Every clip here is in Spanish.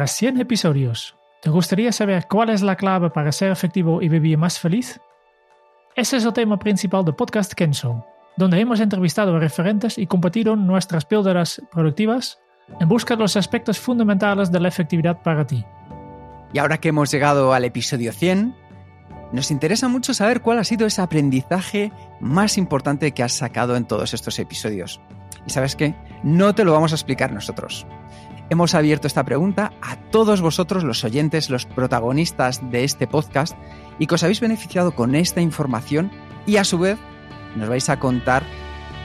Tras 100 episodios, ¿te gustaría saber cuál es la clave para ser efectivo y vivir más feliz? Ese es el tema principal del podcast Kenzo, donde hemos entrevistado a referentes y compartido nuestras píldoras productivas en busca de los aspectos fundamentales de la efectividad para ti. Y ahora que hemos llegado al episodio 100, nos interesa mucho saber cuál ha sido ese aprendizaje más importante que has sacado en todos estos episodios. Y sabes qué, no te lo vamos a explicar nosotros. Hemos abierto esta pregunta a todos vosotros, los oyentes, los protagonistas de este podcast, y que os habéis beneficiado con esta información y a su vez nos vais a contar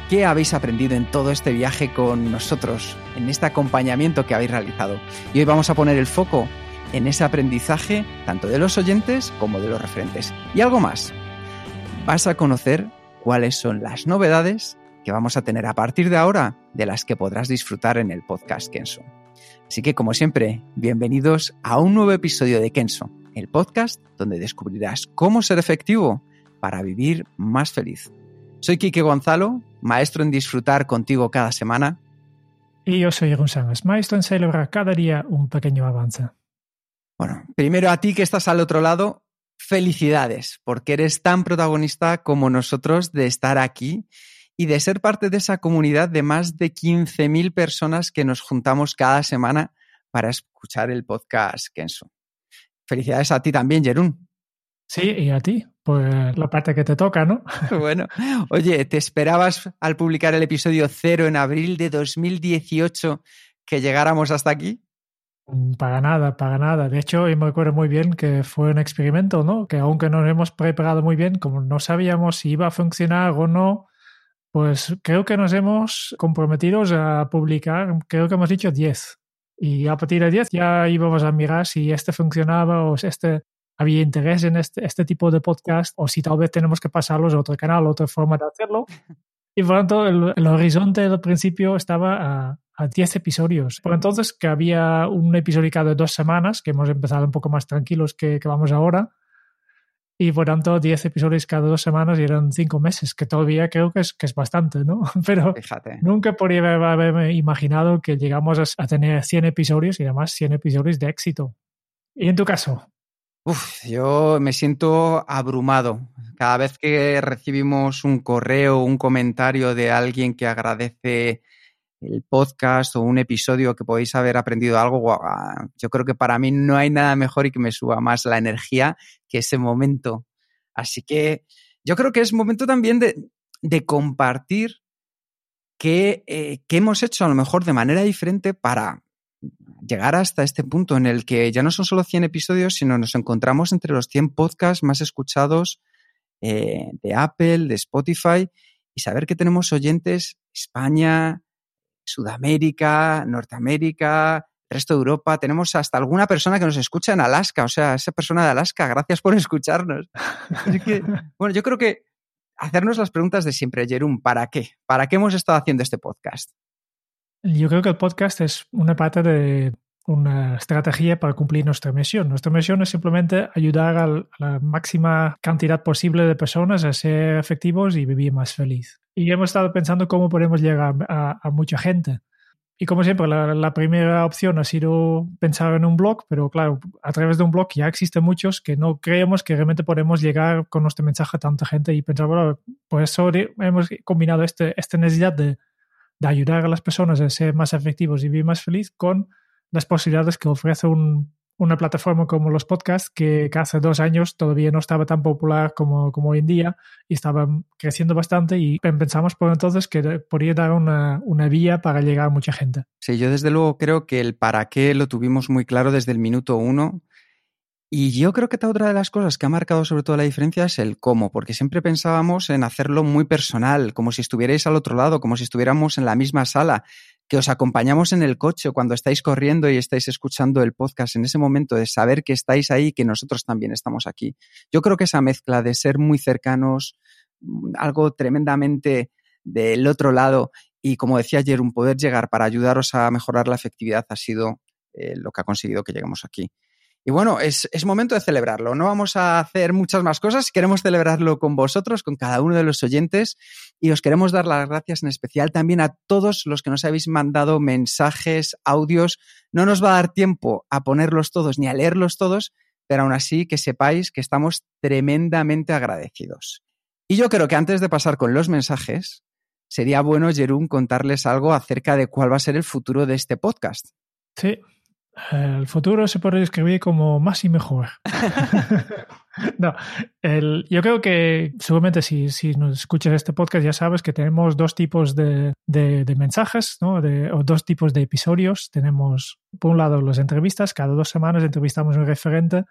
qué habéis aprendido en todo este viaje con nosotros, en este acompañamiento que habéis realizado. Y hoy vamos a poner el foco en ese aprendizaje tanto de los oyentes como de los referentes. Y algo más, vas a conocer cuáles son las novedades que vamos a tener a partir de ahora de las que podrás disfrutar en el podcast Kenso. Así que, como siempre, bienvenidos a un nuevo episodio de Kenso, el podcast donde descubrirás cómo ser efectivo para vivir más feliz. Soy Quique Gonzalo, maestro en disfrutar contigo cada semana. Y yo soy Sánchez, maestro en celebrar cada día un pequeño avance. Bueno, primero a ti que estás al otro lado, felicidades, porque eres tan protagonista como nosotros de estar aquí y de ser parte de esa comunidad de más de 15.000 personas que nos juntamos cada semana para escuchar el podcast Kenso. Felicidades a ti también, Jerún. Sí, y a ti, pues la parte que te toca, ¿no? bueno, oye, ¿te esperabas al publicar el episodio cero en abril de 2018 que llegáramos hasta aquí? Para nada, para nada. De hecho, me acuerdo muy bien que fue un experimento, ¿no? Que aunque nos hemos preparado muy bien, como no sabíamos si iba a funcionar o no, pues creo que nos hemos comprometido a publicar, creo que hemos dicho 10. Y a partir de 10 ya íbamos a mirar si este funcionaba o si este había interés en este, este tipo de podcast o si tal vez tenemos que pasarlos a otro canal, otra forma de hacerlo. Y por lo tanto, el, el horizonte del principio estaba a, a 10 episodios. Por entonces, que había un episodio cada dos semanas, que hemos empezado un poco más tranquilos que, que vamos ahora. Y por tanto, 10 episodios cada dos semanas y eran 5 meses, que todavía creo que es, que es bastante, ¿no? Pero Fíjate. nunca podría haberme imaginado que llegamos a, a tener 100 episodios y además 100 episodios de éxito. ¿Y en tu caso? Uf, yo me siento abrumado. Cada vez que recibimos un correo, un comentario de alguien que agradece el podcast o un episodio que podéis haber aprendido algo, yo creo que para mí no hay nada mejor y que me suba más la energía que ese momento. Así que yo creo que es momento también de, compartir qué, eh, qué hemos hecho a lo mejor de manera diferente para llegar hasta este punto en el que ya no son solo 100 episodios, sino nos encontramos entre los 100 podcasts más escuchados eh, de Apple, de Spotify, y saber que tenemos oyentes España, Sudamérica, Norteamérica, resto de Europa. Tenemos hasta alguna persona que nos escucha en Alaska. O sea, esa persona de Alaska, gracias por escucharnos. Bueno, yo creo que hacernos las preguntas de siempre, Jerún, ¿para qué? ¿Para qué hemos estado haciendo este podcast? Yo creo que el podcast es una parte de una estrategia para cumplir nuestra misión. Nuestra misión es simplemente ayudar a la máxima cantidad posible de personas a ser efectivos y vivir más feliz. Y hemos estado pensando cómo podemos llegar a, mucha gente. Y como siempre, la, la, primera opción ha sido pensar en un blog, pero claro, a través de un blog ya existen muchos que no creemos que realmente podemos llegar con nuestro mensaje a tanta gente y pensar, bueno, por eso hemos combinado este, esta necesidad de, de ayudar a las personas a ser más efectivos y vivir más feliz con las posibilidades que ofrece un, una plataforma como los podcasts, que, que, hace dos años todavía no estaba tan popular como, como hoy en día y estaba creciendo bastante y pensamos por entonces que podría dar una, una vía para llegar a mucha gente. Sí, yo desde luego creo que el para qué lo tuvimos muy claro desde el minuto uno Y yo creo que otra de las cosas que ha marcado sobre todo la diferencia es el cómo, porque siempre pensábamos en hacerlo muy personal, como si estuvierais al otro lado, como si estuviéramos en la misma sala, que os acompañamos en el coche cuando estáis corriendo y estáis escuchando el podcast, en ese momento de saber que estáis ahí y que nosotros también estamos aquí. Yo creo que esa mezcla de ser muy cercanos, mm, algo tremendamente del otro lado y como decía ayer, un poder llegar para ayudaros a mejorar la efectividad ha sido eh, lo que ha conseguido que lleguemos aquí. Y bueno, es, es, momento de celebrarlo. No vamos a hacer muchas más cosas. Queremos celebrarlo con vosotros, con cada uno de los oyentes. Y os queremos dar las gracias en especial también a todos los que nos habéis mandado mensajes, audios. No nos va a dar tiempo a ponerlos todos ni a leerlos todos, pero aún así que sepáis que estamos tremendamente agradecidos. Y yo creo que antes de pasar con los mensajes, sería bueno, Jerún, contarles algo acerca de cuál va a ser el futuro de este podcast. Sí, el futuro se puede describir como más y mejor. no, el, yo creo que seguramente si, si nos escuchas este podcast ya sabes que tenemos dos tipos de, de, de mensajes ¿no? de, o dos tipos de episodios. Tenemos, por un lado, las entrevistas. Cada dos semanas entrevistamos un referente.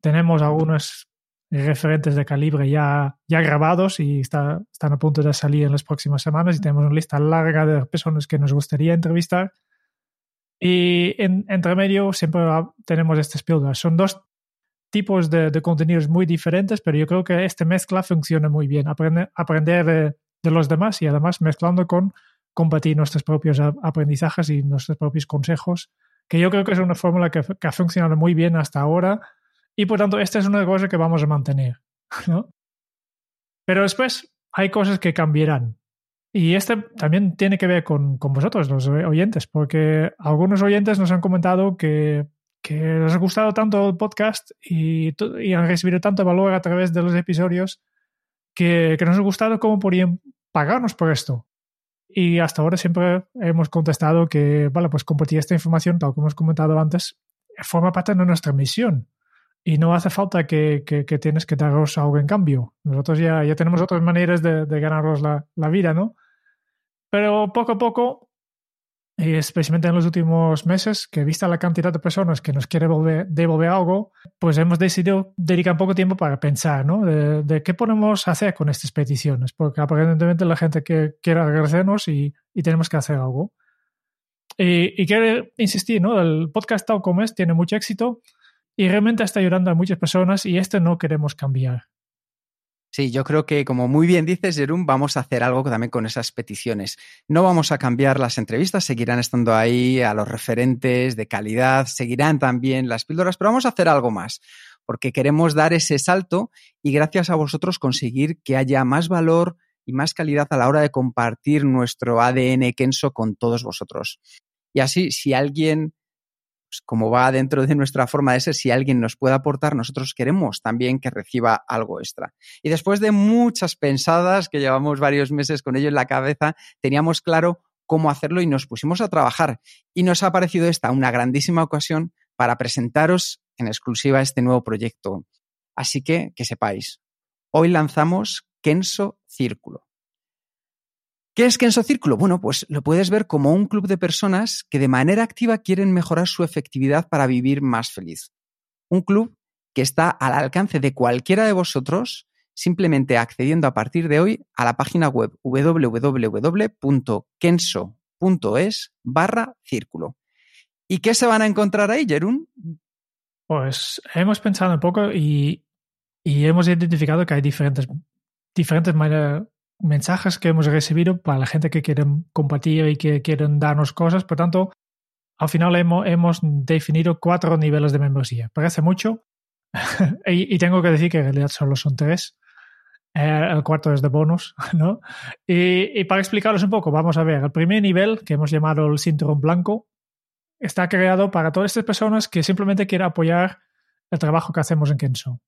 Tenemos algunos referentes de calibre ya, ya grabados y está, están a punto de salir en las próximas semanas y tenemos una lista larga de personas que nos gustaría entrevistar y en, entre medio siempre tenemos estas píldoras. Son dos tipos de, de, contenidos muy diferentes, pero yo creo que esta mezcla funciona muy bien. Aprende, aprender de, de, los demás y además mezclando con compartir nuestros propios aprendizajes y nuestros propios consejos, que yo creo que es una fórmula que, que ha funcionado muy bien hasta ahora y por tanto esta es una cosa que vamos a mantener. ¿no? Pero después hay cosas que cambiarán. Y este también tiene que ver con, con, vosotros, los oyentes, porque algunos oyentes nos han comentado que, que les ha gustado tanto el podcast y, han recibido tanto valor a través de los episodios que, que nos ha gustado cómo podrían pagarnos por esto. Y hasta ahora siempre hemos contestado que, vale, pues compartir esta información, tal como hemos comentado antes, forma parte de nuestra misión. Y no hace falta que, que, que tienes que daros algo en cambio. Nosotros ya, ya tenemos otras maneras de, de ganarnos la, la vida, ¿no? Pero poco a poco, especialmente en los últimos meses, que vista la cantidad de personas que nos quiere devolver, devolver algo, pues hemos decidido dedicar poco tiempo para pensar, ¿no? De, de, qué podemos hacer con estas peticiones, porque aparentemente la gente que quiere agradecernos y, y tenemos que hacer algo. Y, y quiero insistir, ¿no? El podcast tal como es tiene mucho éxito y realmente está ayudando a muchas personas y esto no queremos cambiar. Sí, yo creo que, como muy bien dices, Jerón, vamos a hacer algo también con esas peticiones. No vamos a cambiar las entrevistas, seguirán estando ahí a los referentes de calidad, seguirán también las píldoras, pero vamos a hacer algo más, porque queremos dar ese salto y gracias a vosotros conseguir que haya más valor y más calidad a la hora de compartir nuestro ADN Kenso con todos vosotros. Y así, si alguien pues, como va dentro de nuestra forma de ser, si alguien nos puede aportar, nosotros queremos también que reciba algo extra. Y después de muchas pensadas, que llevamos varios meses con ello en la cabeza, teníamos claro cómo hacerlo y nos pusimos a trabajar. Y nos ha parecido esta una grandísima ocasión para presentaros en exclusiva este nuevo proyecto. Así que, que sepáis, hoy lanzamos Kenso Círculo. ¿Qué es Kenso Círculo? Bueno, pues lo puedes ver como un club de personas que de manera activa quieren mejorar su efectividad para vivir más feliz. Un club que está al alcance de cualquiera de vosotros simplemente accediendo a partir de hoy a la página web www.kenso.es barra círculo. ¿Y qué se van a encontrar ahí, Jerún? Pues hemos pensado un poco y, hemos identificado que hay diferentes, diferentes maneras mensajes que hemos recibido para la gente que quieren compartir y que quieren darnos cosas. Por tanto, al final hemos, definido cuatro niveles de membresía. Parece mucho y, tengo que decir que en realidad solo son tres. Eh, el cuarto es de bonus, ¿no? Y, y, para explicaros un poco, vamos a ver, el primer nivel, que hemos llamado el cinturón blanco, está creado para todas estas personas que simplemente quieren apoyar el trabajo que hacemos en Kenso.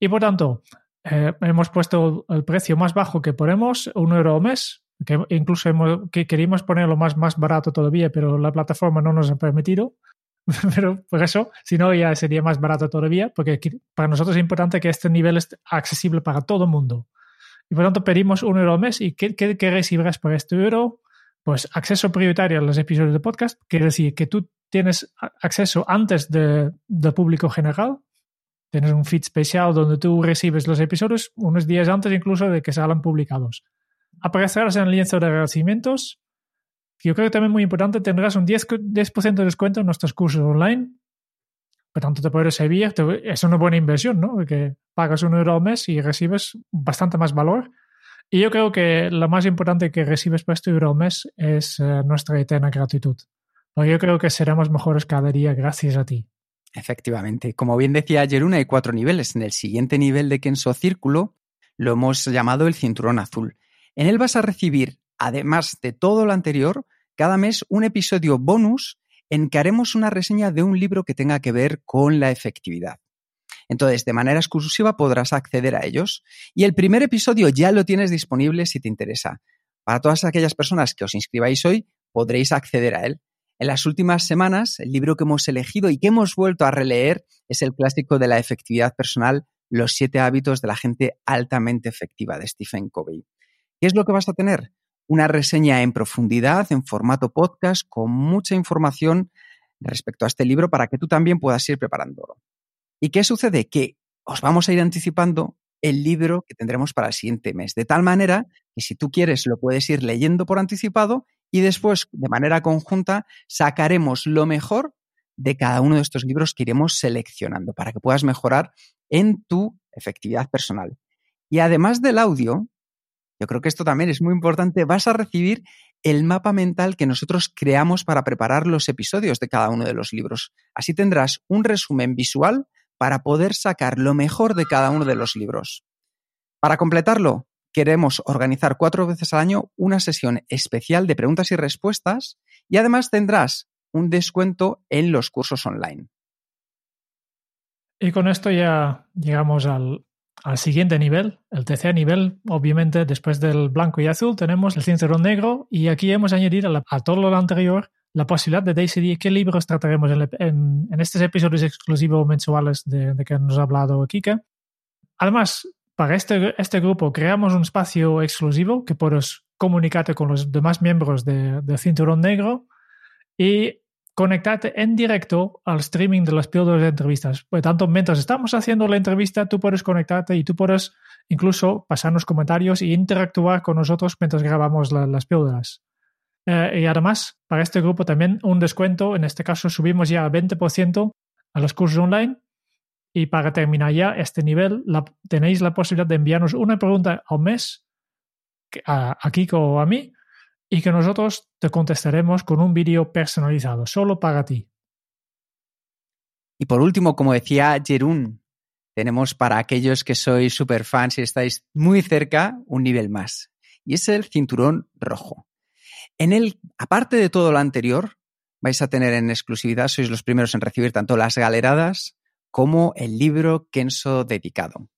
Y por tanto, eh, hemos puesto el precio más bajo que ponemos, un euro al mes, que incluso hemos, que queríamos ponerlo más, más barato todavía, pero la plataforma no nos ha permitido. pero por eso, si no, ya sería más barato todavía, porque para nosotros es importante que este nivel esté accesible para todo el mundo. Y por tanto, pedimos un euro al mes. ¿Y qué, qué, qué recibirás por este euro? Pues acceso prioritario a los episodios de podcast, quiere decir que tú tienes acceso antes de, del público general Tienes un feed especial donde tú recibes los episodios unos días antes incluso de que salgan publicados. Aparecerás en el lienzo de agradecimientos. Yo creo que también muy importante, tendrás un 10%, 10 de descuento en nuestros cursos online. Por tanto, te puede servir, es una buena inversión, ¿no? Porque pagas un euro al mes y recibes bastante más valor. Y yo creo que lo más importante que recibes por este euro al mes es eh, nuestra eterna gratitud. Porque yo creo que seremos mejores cada día gracias a ti. Efectivamente. Como bien decía Jeruna, hay cuatro niveles. En el siguiente nivel de Kenso Círculo lo hemos llamado el cinturón azul. En él vas a recibir, además de todo lo anterior, cada mes un episodio bonus en que haremos una reseña de un libro que tenga que ver con la efectividad. Entonces, de manera exclusiva podrás acceder a ellos. Y el primer episodio ya lo tienes disponible si te interesa. Para todas aquellas personas que os inscribáis hoy, podréis acceder a él. En las últimas semanas, el libro que hemos elegido y que hemos vuelto a releer es el clásico de la efectividad personal, Los siete hábitos de la gente altamente efectiva de Stephen Covey. ¿Qué es lo que vas a tener? Una reseña en profundidad, en formato podcast, con mucha información respecto a este libro para que tú también puedas ir preparándolo. ¿Y qué sucede? Que os vamos a ir anticipando el libro que tendremos para el siguiente mes, de tal manera que si tú quieres lo puedes ir leyendo por anticipado y después, de manera conjunta, sacaremos lo mejor de cada uno de estos libros que iremos seleccionando para que puedas mejorar en tu efectividad personal. Y además del audio, yo creo que esto también es muy importante, vas a recibir el mapa mental que nosotros creamos para preparar los episodios de cada uno de los libros. Así tendrás un resumen visual para poder sacar lo mejor de cada uno de los libros. Para completarlo, queremos organizar cuatro veces al año una sesión especial de preguntas y respuestas y además tendrás un descuento en los cursos online. Y con esto ya llegamos al, siguiente nivel, el tercer nivel. Obviamente, después del blanco y azul, tenemos el cinturón negro y aquí hemos añadido a, todo lo anterior la posibilidad de decidir qué libros trataremos en, estos episodios exclusivos mensuales de, de, que nos ha hablado Kika. Además, para este, este grupo creamos un espacio exclusivo que puedes comunicarte con los demás miembros de, del Cinturón Negro y conectarte en directo al streaming de las píldoras de entrevistas. Por tanto, mientras estamos haciendo la entrevista, tú puedes conectarte y tú puedes incluso pasarnos comentarios e interactuar con nosotros mientras grabamos las píldoras. Eh, y además, para este grupo también un descuento, en este caso subimos ya al 20% a los cursos online y para terminar ya este nivel, tenéis la posibilidad de enviarnos una pregunta al mes a, a Kiko o a mí y que nosotros te contestaremos con un vídeo personalizado, solo para ti. Y por último, como decía Jerún, tenemos para aquellos que sois super fans y estáis muy cerca, un nivel más. Y es el cinturón rojo. En él, aparte de todo lo anterior, vais a tener en exclusividad, sois los primeros en recibir tanto las galeradas como el libro Kenso dedicado.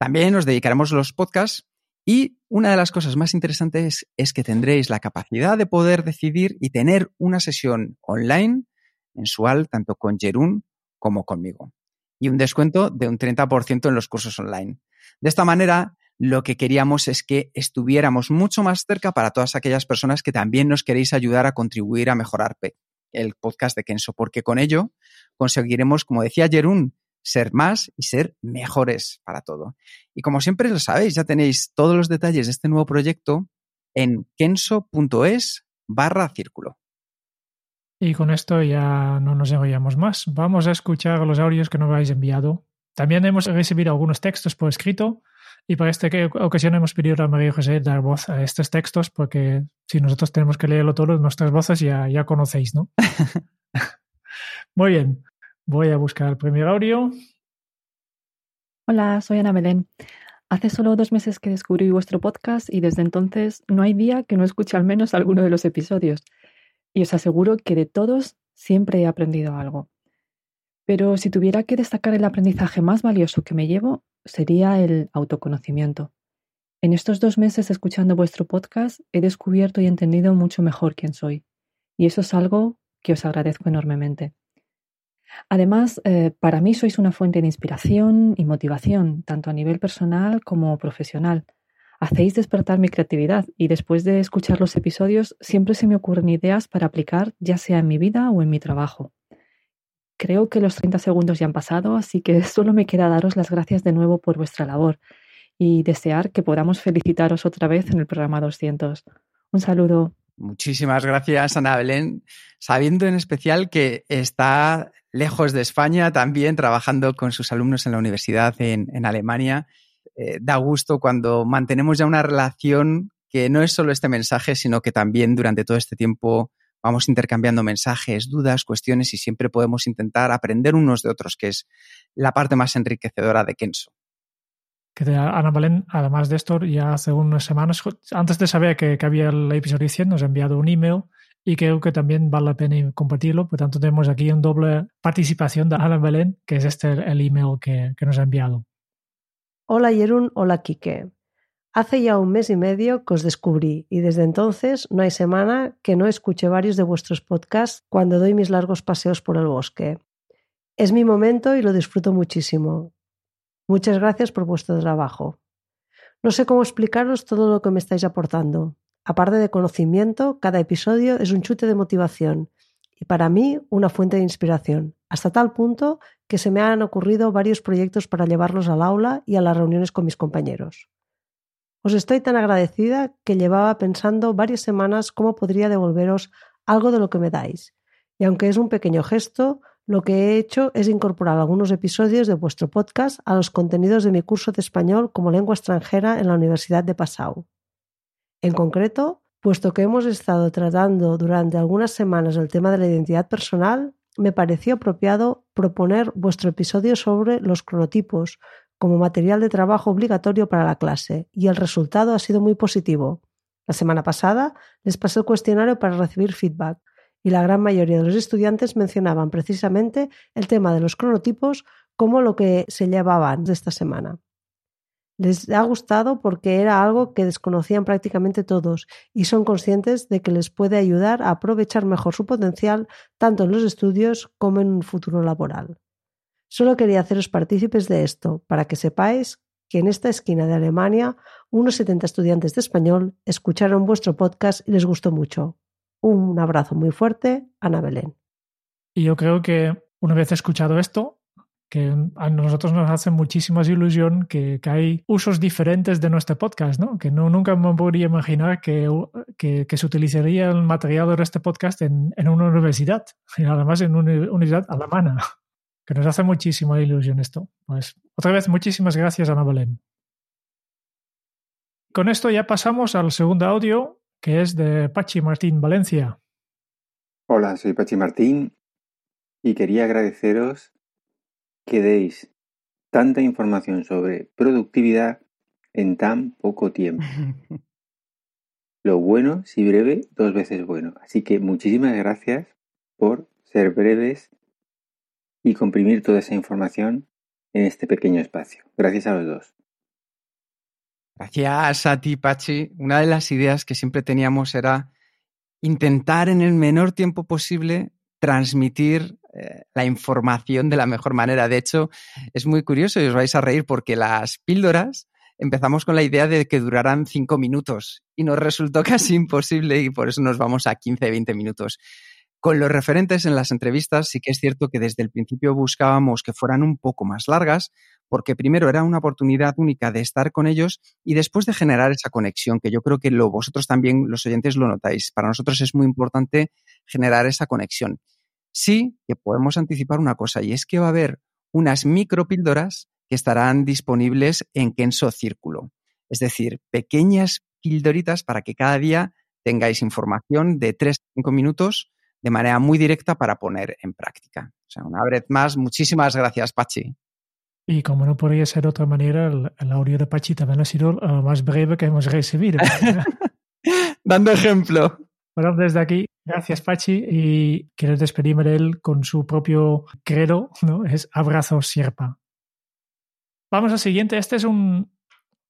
También os dedicaremos los podcasts y una de las cosas más interesantes es que tendréis la capacidad de poder decidir y tener una sesión online mensual tanto con Jerún como conmigo. Y un descuento de un 30% en los cursos online. De esta manera, lo que queríamos es que estuviéramos mucho más cerca para todas aquellas personas que también nos queréis ayudar a contribuir a mejorar el podcast de Kenso, porque con ello conseguiremos, como decía Jerún, ser más y ser mejores para todo. Y como siempre lo sabéis, ya tenéis todos los detalles de este nuevo proyecto en kenso.es barra círculo. Y con esto ya no nos enrollamos más. Vamos a escuchar los audios que nos habéis enviado. También hemos recibido algunos textos por escrito y para esta ocasión hemos pedido a María José dar voz a estos textos porque si nosotros tenemos que leerlo todo, nuestras voces ya, ya conocéis, ¿no? Muy bien, voy a buscar el primer audio. Hola, soy Ana Belén. Hace solo dos meses que descubrí vuestro podcast y desde entonces no hay día que no escuche al menos alguno de los episodios. Y os aseguro que de todos siempre he aprendido algo. Pero si tuviera que destacar el aprendizaje más valioso que me llevo, sería el autoconocimiento. En estos dos meses escuchando vuestro podcast he descubierto y entendido mucho mejor quién soy. Y eso es algo que os agradezco enormemente. Además, eh, para mí sois una fuente de inspiración y motivación, tanto a nivel personal como profesional. Hacéis despertar mi creatividad y después de escuchar los episodios siempre se me ocurren ideas para aplicar ya sea en mi vida o en mi trabajo. Creo que los 30 segundos ya han pasado, así que solo me queda daros las gracias de nuevo por vuestra labor y desear que podamos felicitaros otra vez en el programa 200. Un saludo. Muchísimas gracias, Ana Belén. Sabiendo en especial que está lejos de España, también trabajando con sus alumnos en la universidad en, Alemania, eh, da gusto cuando mantenemos ya una relación que no es solo este mensaje, sino que también durante todo este tiempo vamos intercambiando mensajes, dudas, cuestiones y siempre podemos intentar aprender unos de otros, que es la parte más enriquecedora de Kenso que Ana Belén, además de esto, ya hace unas semanas, antes de saber que, había el episodio 100, nos ha enviado un email y creo que también vale la pena compartirlo. Por tanto, tenemos aquí una doble participación de Ana Belén, que es este el email que, que nos ha enviado. Hola Yerun, hola Quique. Hace ya un mes y medio que os descubrí y desde entonces no hay semana que no escuche varios de vuestros podcasts cuando doy mis largos paseos por el bosque. Es mi momento y lo disfruto muchísimo. Muchas gracias por vuestro trabajo. No sé cómo explicaros todo lo que me estáis aportando. Aparte de conocimiento, cada episodio es un chute de motivación y para mí una fuente de inspiración, hasta tal punto que se me han ocurrido varios proyectos para llevarlos al aula y a las reuniones con mis compañeros. Os estoy tan agradecida que llevaba pensando varias semanas cómo podría devolveros algo de lo que me dais, y aunque es un pequeño gesto, lo que he hecho es incorporar algunos episodios de vuestro podcast a los contenidos de mi curso de español como lengua extranjera en la Universidad de Passau. En concreto, puesto que hemos estado tratando durante algunas semanas el tema de la identidad personal, me pareció apropiado proponer vuestro episodio sobre los cronotipos como material de trabajo obligatorio para la clase, y el resultado ha sido muy positivo. La semana pasada les pasé el cuestionario para recibir feedback, y la gran mayoría de los estudiantes mencionaban precisamente el tema de los cronotipos como lo que se llevaban de esta semana. Les ha gustado porque era algo que desconocían prácticamente todos y son conscientes de que les puede ayudar a aprovechar mejor su potencial tanto en los estudios como en un futuro laboral. Solo quería haceros partícipes de esto para que sepáis que en esta esquina de Alemania unos 70 estudiantes de español escucharon vuestro podcast y les gustó mucho. Un abrazo muy fuerte, Ana Belén. Y yo creo que una vez escuchado esto, que a nosotros nos hace muchísima ilusión que, hay usos diferentes de nuestro podcast, ¿no? Que no, nunca me podría imaginar que, se utilizaría el material de este podcast en, en una universidad, y además en una universidad alemana, que nos hace muchísima ilusión esto. Pues otra vez, muchísimas gracias, Ana Belén. Con esto ya pasamos al segundo audio que es de Pachi Martín Valencia. Hola, soy Pachi Martín y quería agradeceros que deis tanta información sobre productividad en tan poco tiempo. Lo bueno, si breve, dos veces bueno. Así que muchísimas gracias por ser breves y comprimir toda esa información en este pequeño espacio. Gracias a los dos. Gracias a ti, Pachi. Una de las ideas que siempre teníamos era intentar en el menor tiempo posible transmitir eh, la información de la mejor manera. De hecho, es muy curioso y os vais a reír porque las píldoras empezamos con la idea de que duraran cinco minutos y nos resultó casi imposible y por eso nos vamos a 15, 20 minutos. Con los referentes en las entrevistas sí que es cierto que desde el principio buscábamos que fueran un poco más largas porque primero era una oportunidad única de estar con ellos y después de generar esa conexión, que yo creo que lo, vosotros también, los oyentes, lo notáis. Para nosotros es muy importante generar esa conexión. Sí que podemos anticipar una cosa y es que va a haber unas micropíldoras que estarán disponibles en Kenso Círculo. Es decir, pequeñas píldoritas para que cada día tengáis información de 3 a 5 minutos de manera muy directa para poner en práctica. O sea, una vez más, muchísimas gracias, Pachi. Y como no podría ser de otra manera, el, audio de Pachi también ha sido lo más breve que hemos recibido. Dando ejemplo. Bueno, desde aquí, gracias Pachi y quiero despedirme de él con su propio credo, ¿no? Es abrazo sierpa. Vamos al siguiente. Este es un,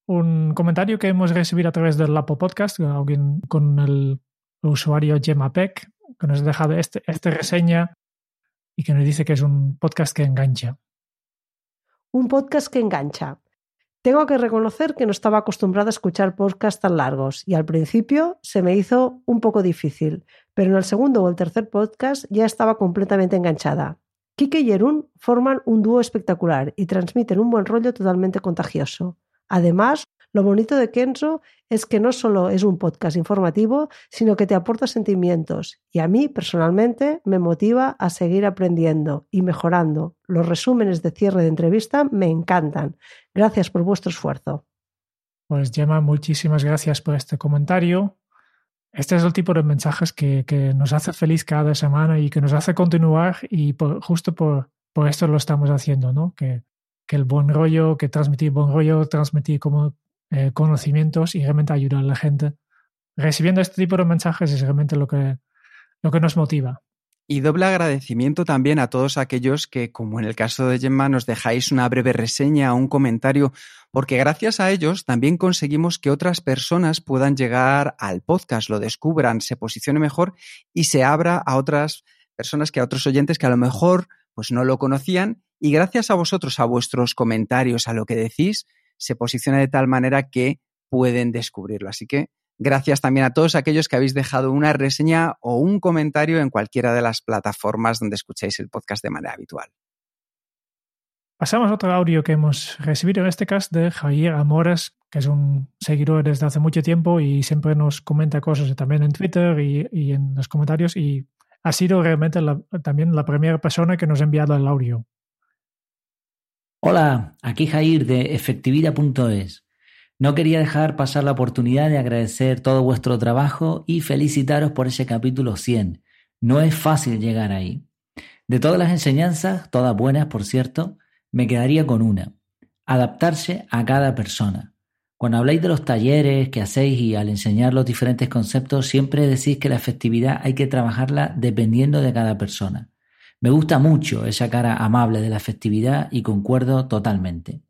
un comentario que hemos recibido a través del Lapo Podcast, alguien con el usuario Gemapec, que nos ha dejado este, esta reseña y que nos dice que es un podcast que engancha un podcast que engancha. Tengo que reconocer que no estaba acostumbrada a escuchar podcasts tan largos y al principio se me hizo un poco difícil, pero en el segundo o el tercer podcast ya estaba completamente enganchada. Kike y Erun forman un dúo espectacular y transmiten un buen rollo totalmente contagioso. Además, lo bonito de Kenzo es que no solo es un podcast informativo, sino que te aporta sentimientos y a mí personalmente me motiva a seguir aprendiendo y mejorando. Los resúmenes de cierre de entrevista me encantan. Gracias por vuestro esfuerzo. Pues Gemma, muchísimas gracias por este comentario. Este es el tipo de mensajes que, que nos hace feliz cada semana y que nos hace continuar y por, justo por, por esto lo estamos haciendo, ¿no? Que, que el buen rollo, que transmitir buen rollo, transmitir como eh, conocimientos y realmente ayudar a la gente. Recibiendo este tipo de mensajes es realmente lo que, lo que nos motiva. Y doble agradecimiento también a todos aquellos que, como en el caso de Gemma, nos dejáis una breve reseña o un comentario, porque gracias a ellos también conseguimos que otras personas puedan llegar al podcast, lo descubran, se posicione mejor y se abra a otras personas que a otros oyentes que a lo mejor pues no lo conocían y gracias a vosotros, a vuestros comentarios, a lo que decís, se posiciona de tal manera que pueden descubrirlo. Así que gracias también a todos aquellos que habéis dejado una reseña o un comentario en cualquiera de las plataformas donde escucháis el podcast de manera habitual. Pasamos a otro audio que hemos recibido en este caso de Javier Amores, que es un seguidor desde hace mucho tiempo y siempre nos comenta cosas también en Twitter y, en los comentarios y ha sido realmente también la primera persona que nos ha enviado el audio. Hola, aquí Jair de efectividad.es. No quería dejar pasar la oportunidad de agradecer todo vuestro trabajo y felicitaros por ese capítulo 100. No es fácil llegar ahí. De todas las enseñanzas, todas buenas por cierto, me quedaría con una. Adaptarse a cada persona. Cuando habláis de los talleres que hacéis y al enseñar los diferentes conceptos, siempre decís que la efectividad hay que trabajarla dependiendo de cada persona. Me gusta mucho esa cara amable de la festividad y concuerdo totalmente.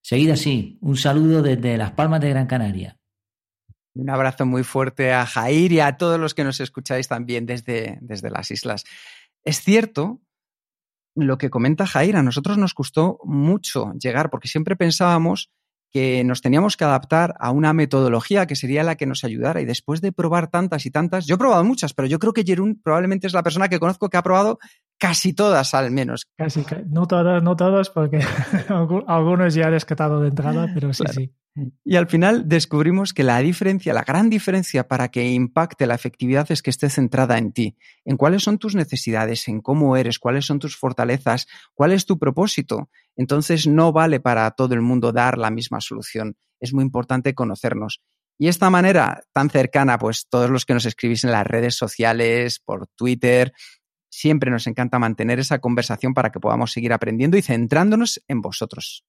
Seguid así, un saludo desde Las Palmas de Gran Canaria. Un abrazo muy fuerte a Jair y a todos los que nos escucháis también desde, desde las islas. Es cierto lo que comenta Jair, a nosotros nos costó mucho llegar porque siempre pensábamos que nos teníamos que adaptar a una metodología que sería la que nos ayudara. Y después de probar tantas y tantas, yo he probado muchas, pero yo creo que Jerún probablemente es la persona que conozco que ha probado casi todas al menos. Casi, no todas, no todas, porque algunos ya he descartado de entrada, pero sí, sí. Y al final descubrimos que la diferencia, la gran diferencia para que impacte la efectividad es que esté centrada en ti, en cuáles son tus necesidades, en cómo eres, cuáles son tus fortalezas, cuál es tu propósito. Entonces no vale para todo el mundo dar la misma solución. Es muy importante conocernos. Y esta manera tan cercana, pues todos los que nos escribís en las redes sociales, por Twitter, Siempre nos encanta mantener esa conversación para que podamos seguir aprendiendo y centrándonos en vosotros.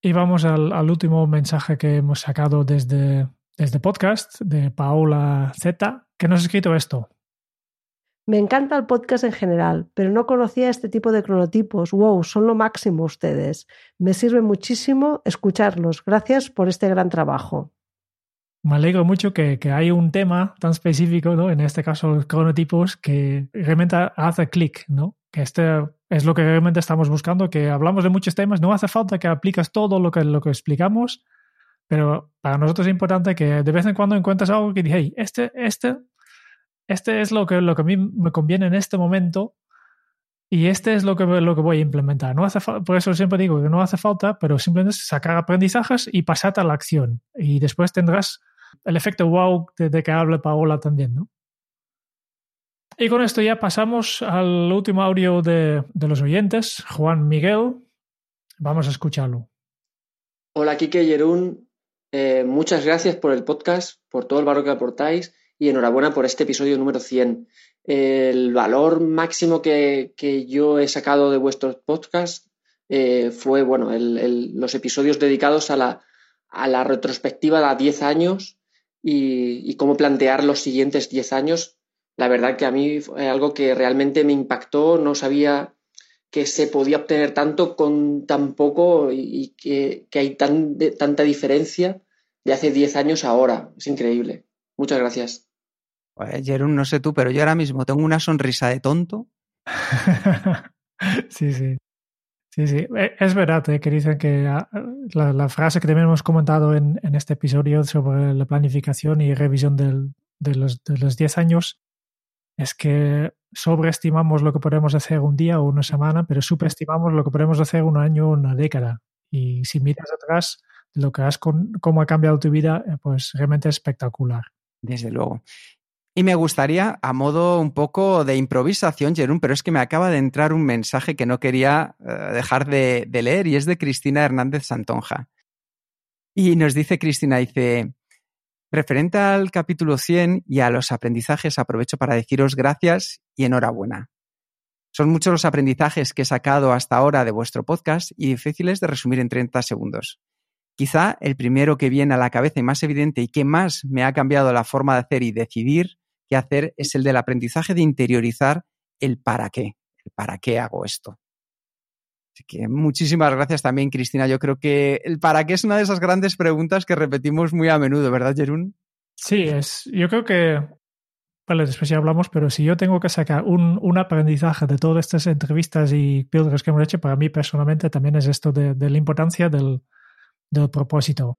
Y vamos al, último mensaje que hemos sacado desde, desde podcast de Paola Z, que nos ha escrito esto. Me encanta el podcast en general, pero no conocía este tipo de cronotipos. Wow, son lo máximo ustedes. Me sirve muchísimo escucharlos. Gracias por este gran trabajo me alegro mucho que, que hay un tema tan específico, ¿no? En este caso, los cronotipos, que realmente hace clic, ¿no? Que este es lo que realmente estamos buscando, que hablamos de muchos temas, no hace falta que apliques todo lo que, lo que explicamos, pero para nosotros es importante que de vez en cuando encuentres algo que diga, hey, este, este, este es lo que, lo que a mí me conviene en este momento y este es lo que, lo que voy a implementar. No hace por eso siempre digo que no hace falta, pero simplemente sacar aprendizajes y pasar a la acción. Y después tendrás el efecto wow de, que hable Paola también, ¿no? Y con esto ya pasamos al último audio de, los oyentes, Juan Miguel. Vamos a escucharlo. Hola, Kike Yerún. Eh, muchas gracias por el podcast, por todo el valor que aportáis y enhorabuena por este episodio número 100. El valor máximo que, yo he sacado de vuestros podcasts eh, fue, bueno, los episodios dedicados a la, a la retrospectiva de 10 años y, cómo plantear los siguientes 10 años. La verdad que a mí fue algo que realmente me impactó, no sabía que se podía obtener tanto con tan poco y, que, hay tan, tanta diferencia de hace 10 años a ahora. Es increíble. Muchas gracias. Pues, Jerón, no sé tú, pero yo ahora mismo tengo una sonrisa de tonto. sí, sí. Sí, sí, e, es verdad eh, que dicen que ah, la, frase que también hemos comentado en, este episodio sobre la planificación y revisión de, los, de 10 años es que sobreestimamos lo que podemos hacer un día o una semana, pero superestimamos lo que podemos hacer un año o una década. Y si miras atrás, lo que has con, cómo ha cambiado tu vida, eh, pues realmente es espectacular. Desde luego. Y me gustaría, a modo un poco de improvisación, Jerón, pero es que me acaba de entrar un mensaje que no quería uh, dejar de, de, leer y es de Cristina Hernández Santonja. Y nos dice Cristina, dice, referente al capítulo 100 y a los aprendizajes, aprovecho para deciros gracias y enhorabuena. Son muchos los aprendizajes que he sacado hasta ahora de vuestro podcast y difíciles de resumir en 30 segundos. Quizá el primero que viene a la cabeza y más evidente y que más me ha cambiado la forma de hacer y decidir qué hacer es el del aprendizaje de interiorizar el para qué, el para qué hago esto. Así que muchísimas gracias también, Cristina. Yo creo que el para qué es una de esas grandes preguntas que repetimos muy a menudo, ¿verdad, Jerún? Sí, es, yo creo que, vale, después ya hablamos, pero si yo tengo que sacar un, un aprendizaje de todas estas entrevistas y píldoras que hemos hecho, para mí personalmente también es esto de, de la importancia del, del propósito.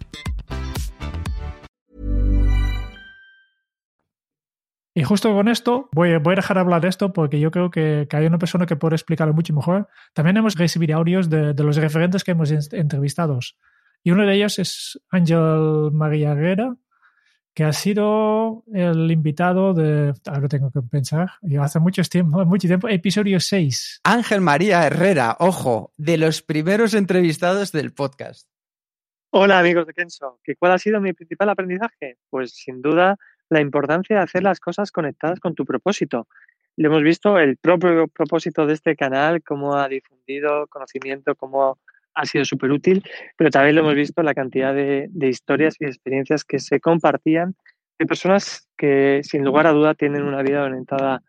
Y justo con esto, voy, voy, a dejar hablar de esto porque yo creo que, que, hay una persona que puede explicarlo mucho mejor. También hemos recibido audios de, de los referentes que hemos entrevistado. Y uno de ellos es Ángel María Herrera, que ha sido el invitado de, ahora tengo que pensar, yo hace mucho tiempo, mucho tiempo, episodio 6. Ángel María Herrera, ojo, de los primeros entrevistados del podcast. Hola amigos de Kenso, ¿cuál ha sido mi principal aprendizaje? Pues sin duda la importancia de hacer las cosas conectadas con tu propósito. Lo hemos visto el propio propósito de este canal, cómo ha difundido conocimiento, cómo ha sido súper útil, pero también lo hemos visto la cantidad de, de, historias y experiencias que se compartían de personas que sin lugar a duda tienen una vida orientada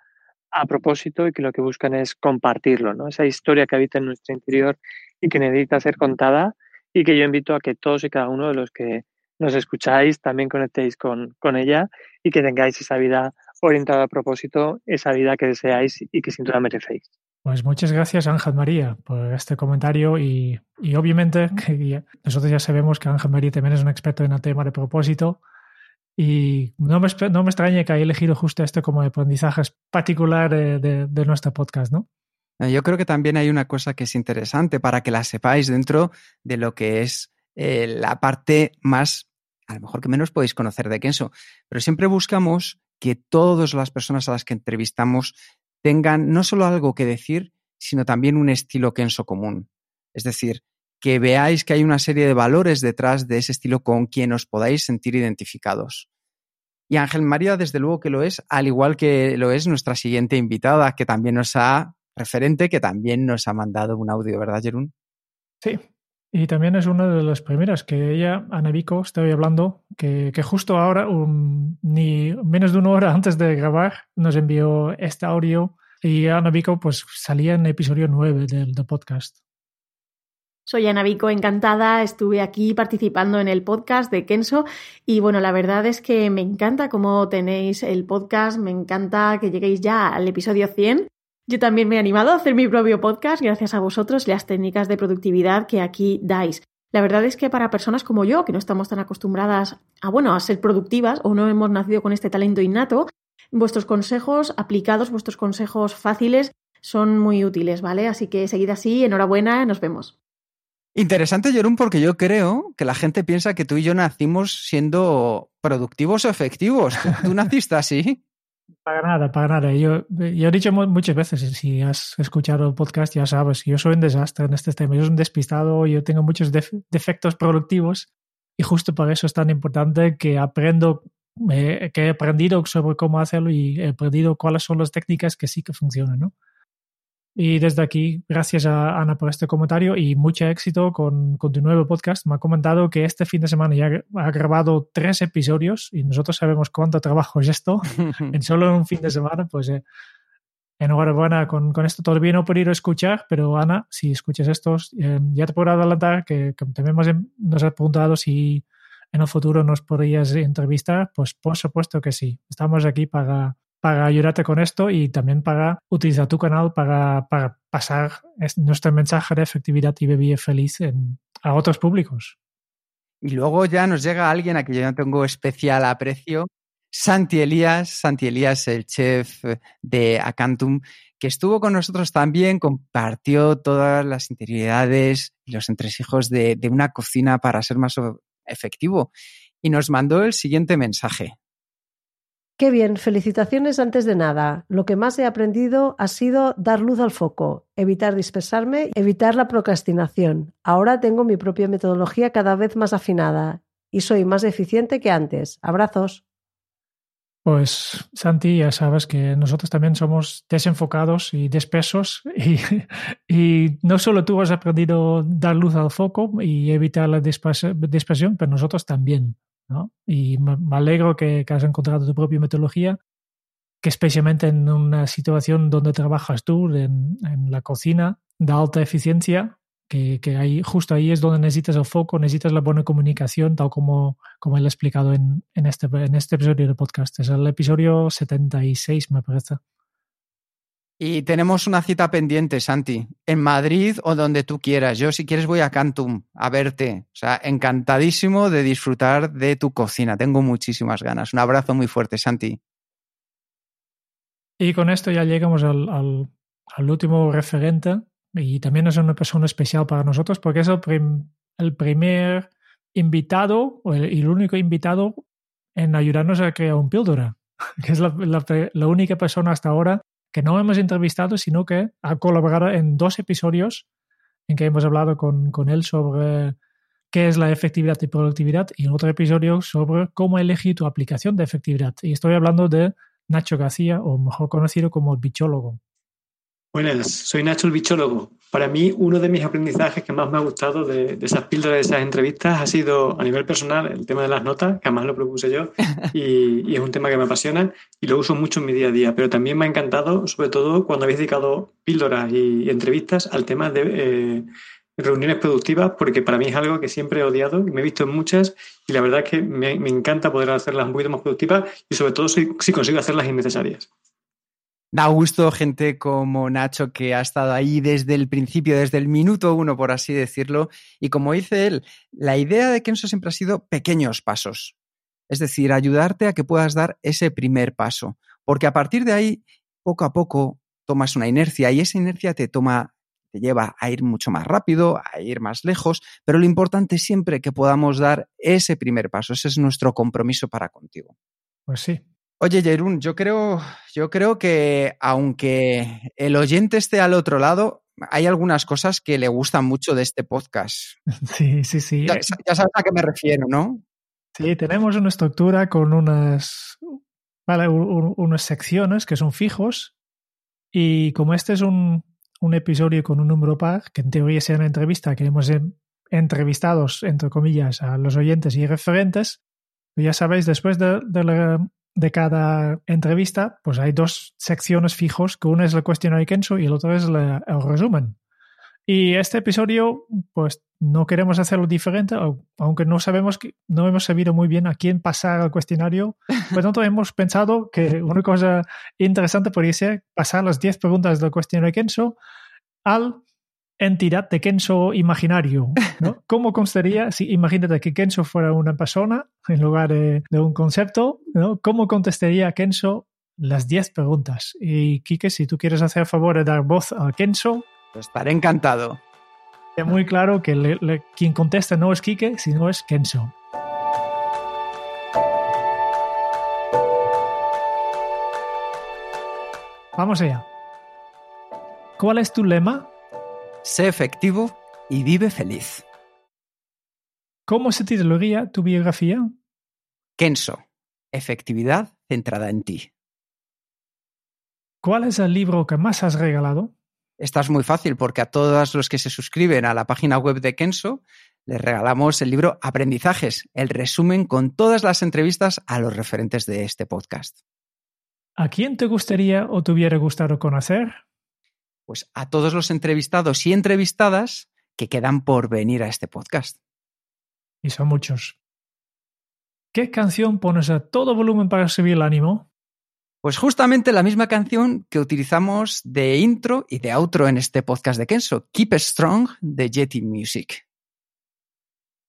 a propósito y que lo que buscan es compartirlo, ¿no? Esa historia que habita en nuestro interior y que necesita ser contada y que yo invito a que todos y cada uno de los que nos escucháis también conectéis con, con ella y que tengáis esa vida orientada a propósito, esa vida que deseáis y que sin duda merecéis. Pues muchas gracias Ángel María por este comentario y, y obviamente que ya, nosotros ya sabemos que Ángel María también es un experto en el tema de propósito y no me, no me extraña que haya elegido justo este como aprendizaje particular de, de, de nuestro podcast, ¿no? Yo creo que también hay una cosa que es interesante para que la sepáis dentro de lo que es eh, la parte más a lo mejor que menos podéis conocer de Kenso, pero siempre buscamos que todas las personas a las que entrevistamos tengan no solo algo que decir, sino también un estilo Kenso común. Es decir, que veáis que hay una serie de valores detrás de ese estilo con quien os podáis sentir identificados. Y Ángel María, desde luego que lo es, al igual que lo es nuestra siguiente invitada, que también nos ha, referente, que también nos ha mandado un audio, ¿verdad, Jerún? Sí, y también es una de las primeras que ella, Ana Vico, estoy hablando, que, que justo ahora, ni menos de una hora antes de grabar, nos envió este audio y Ana Vico pues salía en episodio 9 del, del podcast. Soy Ana Vico, encantada. Estuve aquí participando en el podcast de Kenso y bueno, la verdad es que me encanta cómo tenéis el podcast, me encanta que lleguéis ya al episodio 100 yo también me he animado a hacer mi propio podcast gracias a vosotros y las técnicas de productividad que aquí dais. La verdad es que para personas como yo, que no estamos tan acostumbradas a, bueno, a ser productivas o no hemos nacido con este talento innato, vuestros consejos aplicados, vuestros consejos fáciles son muy útiles, ¿vale? Así que seguid así, enhorabuena, nos vemos. Interesante, Jerón, porque yo creo que la gente piensa que tú y yo nacimos siendo productivos o efectivos. ¿Tú naciste así? Para nada, para nada. Yo, yo he dicho muchas veces, si has escuchado el podcast ya sabes, yo soy un desastre en este tema. Yo soy un despistado, yo tengo muchos defectos productivos y justo por eso es tan importante que aprendo, eh, que he aprendido sobre cómo hacerlo y he aprendido cuáles son las técnicas que sí que funcionan, ¿no? Y desde aquí, gracias a Ana por este comentario y mucho éxito con, con, tu nuevo podcast. Me ha comentado que este fin de semana ya ha grabado tres episodios y nosotros sabemos cuánto trabajo es esto en solo un fin de semana. Pues eh, enhorabuena con, con, esto. Todavía no he podido escuchar, pero Ana, si escuchas estos, eh, ya te puedo adelantar que, que también nos has preguntado si en el futuro nos podrías entrevistar. Pues por supuesto que sí. Estamos aquí para para ayudarte con esto y también para utilizar tu canal para, para pasar nuestro mensaje de efectividad y vivir feliz a otros públicos. Y luego ya nos llega alguien a quien yo no tengo especial aprecio, Santi Elías, Santi Elías, el chef de Acantum, que estuvo con nosotros también, compartió todas las interioridades y los entresijos de, de una cocina para ser más efectivo y nos mandó el siguiente mensaje. Qué bien, felicitaciones antes de nada. Lo que más he aprendido ha sido dar luz al foco, evitar dispersarme, evitar la procrastinación. Ahora tengo mi propia metodología cada vez más afinada y soy más eficiente que antes. Abrazos. Pues Santi, ya sabes que nosotros también somos desenfocados y despesos y, y no solo tú has aprendido dar luz al foco y evitar la dispersión, pero nosotros también. Y me, alegro que, has encontrado tu propia metodología, que especialmente en una situación donde trabajas tú, en, la cocina, de alta eficiencia, que, que, ahí, justo ahí es donde necesitas el foco, necesitas la buena comunicación, tal como, como él ha explicado en, en, este, en este episodio de podcast. Es el episodio 76, me parece. Y tenemos una cita pendiente, Santi, en Madrid o donde tú quieras. Yo, si quieres, voy a Cantum a verte. O sea, encantadísimo de disfrutar de tu cocina. Tengo muchísimas ganas. Un abrazo muy fuerte, Santi. Y con esto ya llegamos al, último referente. Y también es una persona especial para nosotros porque es el, el primer invitado y el, único invitado en ayudarnos a crear un píldora, que es la única persona hasta ahora que no hemos entrevistado, sino que ha colaborado en dos episodios en que hemos hablado con, con él sobre qué es la efectividad y productividad y en otro episodio sobre cómo elegir tu aplicación de efectividad. Y estoy hablando de Nacho García, o mejor conocido como bichólogo. Buenas, soy Nacho el bichólogo. Para mí, uno de mis aprendizajes que más me ha gustado de, esas píldoras, de esas entrevistas, ha sido a nivel personal el tema de las notas, que además lo propuse yo, y, es un tema que me apasiona y lo uso mucho en mi día a día. Pero también me ha encantado, sobre todo cuando habéis dedicado píldoras y, entrevistas al tema de eh, reuniones productivas, porque para mí es algo que siempre he odiado y me he visto en muchas y la verdad es que me, encanta poder hacerlas un poquito más productivas y sobre todo si consigo hacerlas innecesarias. Da gusto gente como Nacho que ha estado ahí desde el principio, desde el minuto uno, por así decirlo. Y como dice él, la idea de Kenso siempre ha sido pequeños pasos. Es decir, ayudarte a que puedas dar ese primer paso. Porque a partir de ahí, poco a poco, tomas una inercia y esa inercia te toma, te lleva a ir mucho más rápido, a ir más lejos. Pero lo importante es siempre que podamos dar ese primer paso. Ese es nuestro compromiso para contigo. Pues sí, Oye, Jerún, yo creo, yo creo que aunque el oyente esté al otro lado, hay algunas cosas que le gustan mucho de este podcast. Sí, sí, sí. Ya, sabes a qué me refiero, ¿no? Sí, tenemos una estructura con unas, vale, unas secciones que son fijos y como este es un, un episodio con un número par, que en teoría sea una entrevista, que hemos entrevistados, entre comillas, a los oyentes y referentes, pues ya sabéis, después de, de la de cada entrevista, pues hay dos secciones fijos, que una es el cuestionario Kenso y el otro es el resumen. Y este episodio, pues no queremos hacerlo diferente, aunque no sabemos que no hemos sabido muy bien a quién pasar el cuestionario. Por tanto, hemos pensado que una cosa interesante podría ser pasar las 10 preguntas del cuestionario Kenso al entidad de Kenso imaginario. ¿no? ¿Cómo constaría si imagínate que Kenso fuera una persona en lugar de, un concepto? ¿no? ¿Cómo contestaría Kenso las 10 preguntas? Y Kike, si tú quieres hacer favor de dar voz a Kenso. Pues estaré encantado. Es muy claro que quien contesta no es Kike, sino es Kenso. Vamos allá. ¿Cuál es tu lema? Sé efectivo y vive feliz. ¿Cómo se titularía tu biografía? Kenso, efectividad centrada en ti. ¿Cuál es el libro que más has regalado? Esta es muy fácil porque a todos los que se suscriben a la página web de Kenso les regalamos el libro Aprendizajes, el resumen con todas las entrevistas a los referentes de este podcast. ¿A quién te gustaría o te hubiera gustado conocer? Pues a todos los entrevistados y entrevistadas que quedan por venir a este podcast. Y son muchos. ¿Qué canción pones a todo volumen para subir el ánimo? Pues justamente la misma canción que utilizamos de intro y de outro en este podcast de Kenso, Keep It Strong de Jetty Music.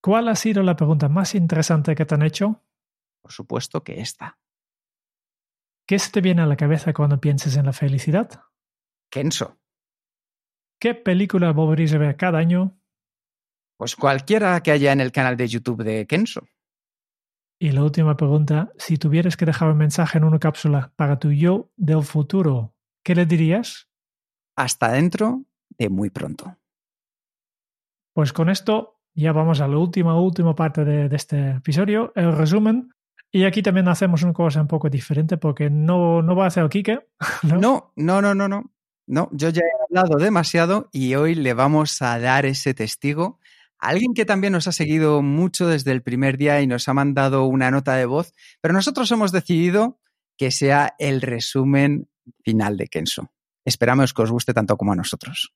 ¿Cuál ha sido la pregunta más interesante que te han hecho? Por supuesto que esta. ¿Qué se te viene a la cabeza cuando piensas en la felicidad? Kenso. ¿Qué película volverías a ver cada año? Pues cualquiera que haya en el canal de YouTube de Kenso. Y la última pregunta, si tuvieras que dejar un mensaje en una cápsula para tu yo del futuro, ¿qué le dirías? Hasta dentro de muy pronto. Pues con esto ya vamos a la última, última parte de, de este episodio, el resumen. Y aquí también hacemos una cosa un poco diferente porque no, no va a hacer Kike. ¿no? no, no, no, no, no. No, yo ya he hablado demasiado y hoy le vamos a dar ese testigo a alguien que también nos ha seguido mucho desde el primer día y nos ha mandado una nota de voz, pero nosotros hemos decidido que sea el resumen final de Kenso. Esperamos que os guste tanto como a nosotros.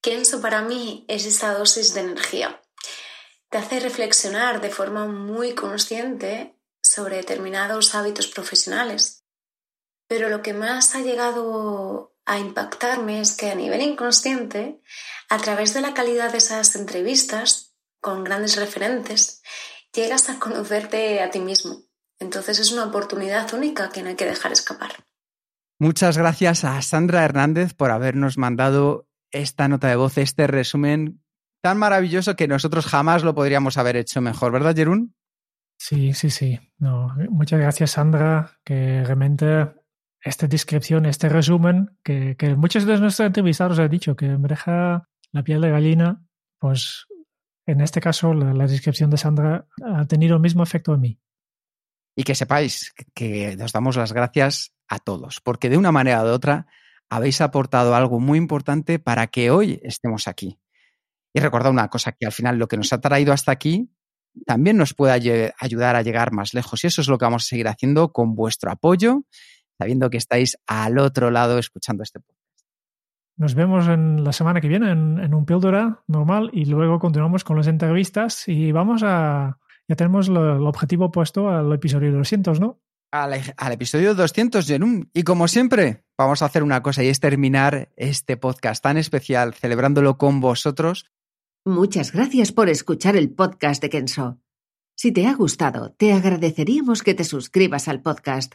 Kenso para mí es esa dosis de energía. Te hace reflexionar de forma muy consciente sobre determinados hábitos profesionales. Pero lo que más ha llegado a impactarme es que a nivel inconsciente, a través de la calidad de esas entrevistas con grandes referentes, llegas a conocerte a ti mismo. Entonces es una oportunidad única que no hay que dejar escapar. Muchas gracias a Sandra Hernández por habernos mandado esta nota de voz, este resumen tan maravilloso que nosotros jamás lo podríamos haber hecho mejor, ¿verdad, Jerún? Sí, sí, sí. No, muchas gracias, Sandra, que realmente esta descripción, este resumen, que, que muchos de nuestros entrevistados han dicho que me deja la piel de gallina, pues en este caso la, descripción de Sandra ha tenido el mismo efecto en mí. Y que sepáis que nos damos las gracias a todos, porque de una manera de otra habéis aportado algo muy importante para que hoy estemos aquí. Y recordad una cosa, que al final lo que nos ha traído hasta aquí también nos puede ayudar a llegar más lejos. Y eso es lo que vamos a seguir haciendo con vuestro apoyo, sabiendo que estáis al otro lado escuchando este podcast. Nos vemos en la semana que viene en, en un píldora normal y luego continuamos con las entrevistas y vamos a... Ya tenemos lo, el objetivo puesto al episodio 200, ¿no? Al, al episodio 200, Jenum. Y como siempre, vamos a hacer una cosa y es terminar este podcast tan especial celebrándolo con vosotros Muchas gracias por escuchar el podcast de Kenso. Si te ha gustado, te agradeceríamos que te suscribas al podcast,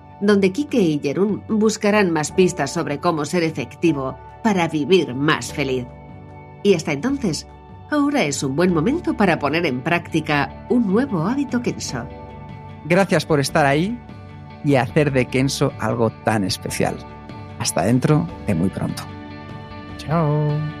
donde Kike y Jerún buscarán más pistas sobre cómo ser efectivo para vivir más feliz. Y hasta entonces, ahora es un buen momento para poner en práctica un nuevo hábito Kenso. Gracias por estar ahí y hacer de Kenso algo tan especial. Hasta dentro de muy pronto. Chao.